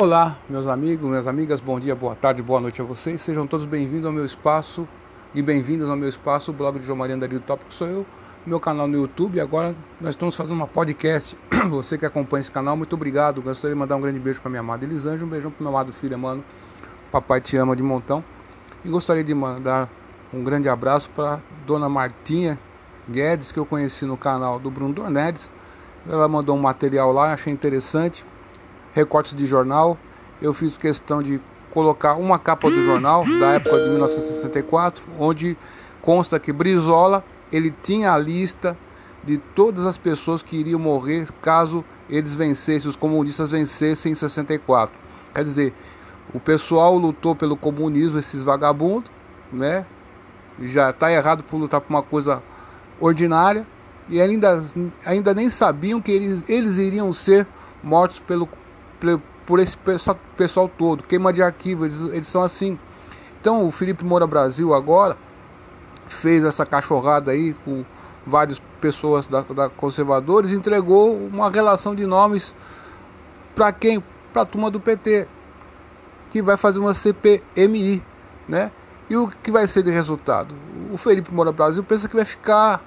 Olá, meus amigos, minhas amigas, bom dia, boa tarde, boa noite a vocês. Sejam todos bem-vindos ao meu espaço e bem-vindas ao meu espaço, o blog de João Maria Andarilho Tópico sou eu, meu canal no YouTube. Agora nós estamos fazendo uma podcast. Você que acompanha esse canal, muito obrigado. Gostaria de mandar um grande beijo para minha amada Elisângela, um beijão para meu amado filho, mano. Papai te ama de montão. E gostaria de mandar um grande abraço para dona Martinha Guedes, que eu conheci no canal do Bruno Dornedes. Ela mandou um material lá, achei interessante recortes de jornal. Eu fiz questão de colocar uma capa do jornal da época de 1964, onde consta que Brizola ele tinha a lista de todas as pessoas que iriam morrer caso eles vencessem, os comunistas vencessem em 64. Quer dizer, o pessoal lutou pelo comunismo, esses vagabundos, né? Já está errado por lutar por uma coisa ordinária e ainda, ainda nem sabiam que eles, eles iriam ser mortos pelo por esse pessoal, todo, queima de arquivo, eles, eles são assim. Então o Felipe Moura Brasil agora fez essa cachorrada aí com várias pessoas da, da conservadores, entregou uma relação de nomes para quem? Para a turma do PT, que vai fazer uma CPMI, né? E o que vai ser de resultado? O Felipe Moura Brasil pensa que vai ficar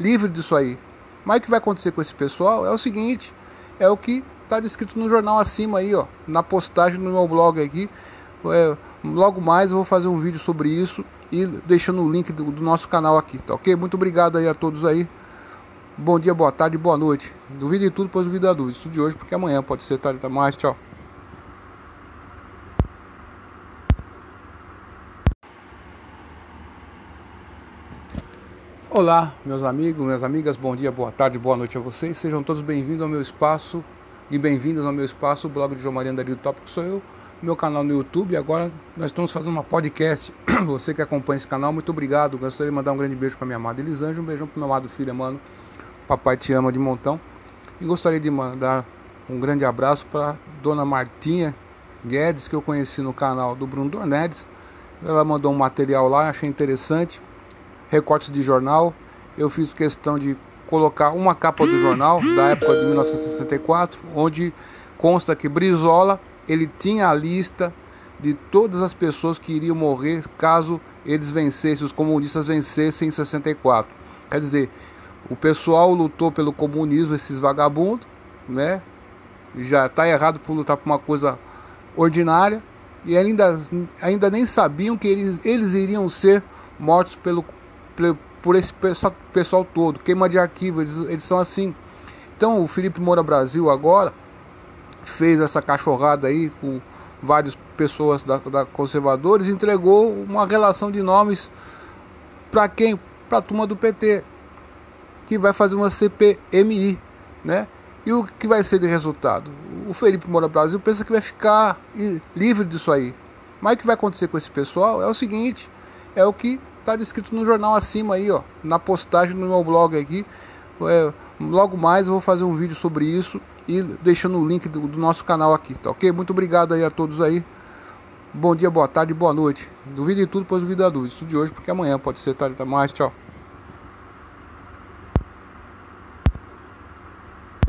livre disso aí. Mas o que vai acontecer com esse pessoal é o seguinte: é o que está descrito no jornal acima aí, ó, na postagem no meu blog aqui. É, logo mais eu vou fazer um vídeo sobre isso e deixando o link do, do, nosso canal aqui, tá ok? Muito obrigado aí a todos aí. Bom dia, boa tarde, boa noite. Duvide de tudo, pois duvide da dúvida. Isso de hoje, porque amanhã pode ser tarde tá mais. Tchau. Olá, meus amigos, minhas amigas, bom dia, boa tarde, boa noite a vocês. Sejam todos bem-vindos ao meu espaço e bem-vindas ao meu espaço, o blog de João Maria Andarilho Tópico sou eu, meu canal no YouTube. Agora nós estamos fazendo uma podcast. Você que acompanha esse canal, muito obrigado. Gostaria de mandar um grande beijo para minha amada Elisângela, um beijão para meu amado filho, mano. Papai te ama de montão. E gostaria de mandar um grande abraço para dona Martinha Guedes, que eu conheci no canal do Bruno Dornedes. Ela mandou um material lá, achei interessante. Recortes de jornal. Eu fiz questão de colocar uma capa do jornal da época de 1964, onde consta que Brizola ele tinha a lista de todas as pessoas que iriam morrer caso eles vencessem, os comunistas vencessem em 64. Quer dizer, o pessoal lutou pelo comunismo, esses vagabundos, né? Já está errado por lutar por uma coisa ordinária e ainda, ainda nem sabiam que eles, eles iriam ser mortos pelo, pelo por esse pessoal, pessoal todo, queima de arquivo, eles, eles são assim. Então o Felipe Moura Brasil agora fez essa cachorrada aí com várias pessoas da, da conservadores, entregou uma relação de nomes para quem? Para a turma do PT, que vai fazer uma CPMI, né? E o que vai ser de resultado? O Felipe Moura Brasil pensa que vai ficar livre disso aí. Mas o que vai acontecer com esse pessoal é o seguinte: é o que está descrito no jornal acima aí, ó, na postagem no meu blog aqui. É, logo mais eu vou fazer um vídeo sobre isso e deixando o link do, do, nosso canal aqui, tá ok? Muito obrigado aí a todos aí. Bom dia, boa tarde, boa noite. Duvide de tudo, pois duvide da dúvida. Isso de hoje, porque amanhã pode ser tarde tá mais. Tchau.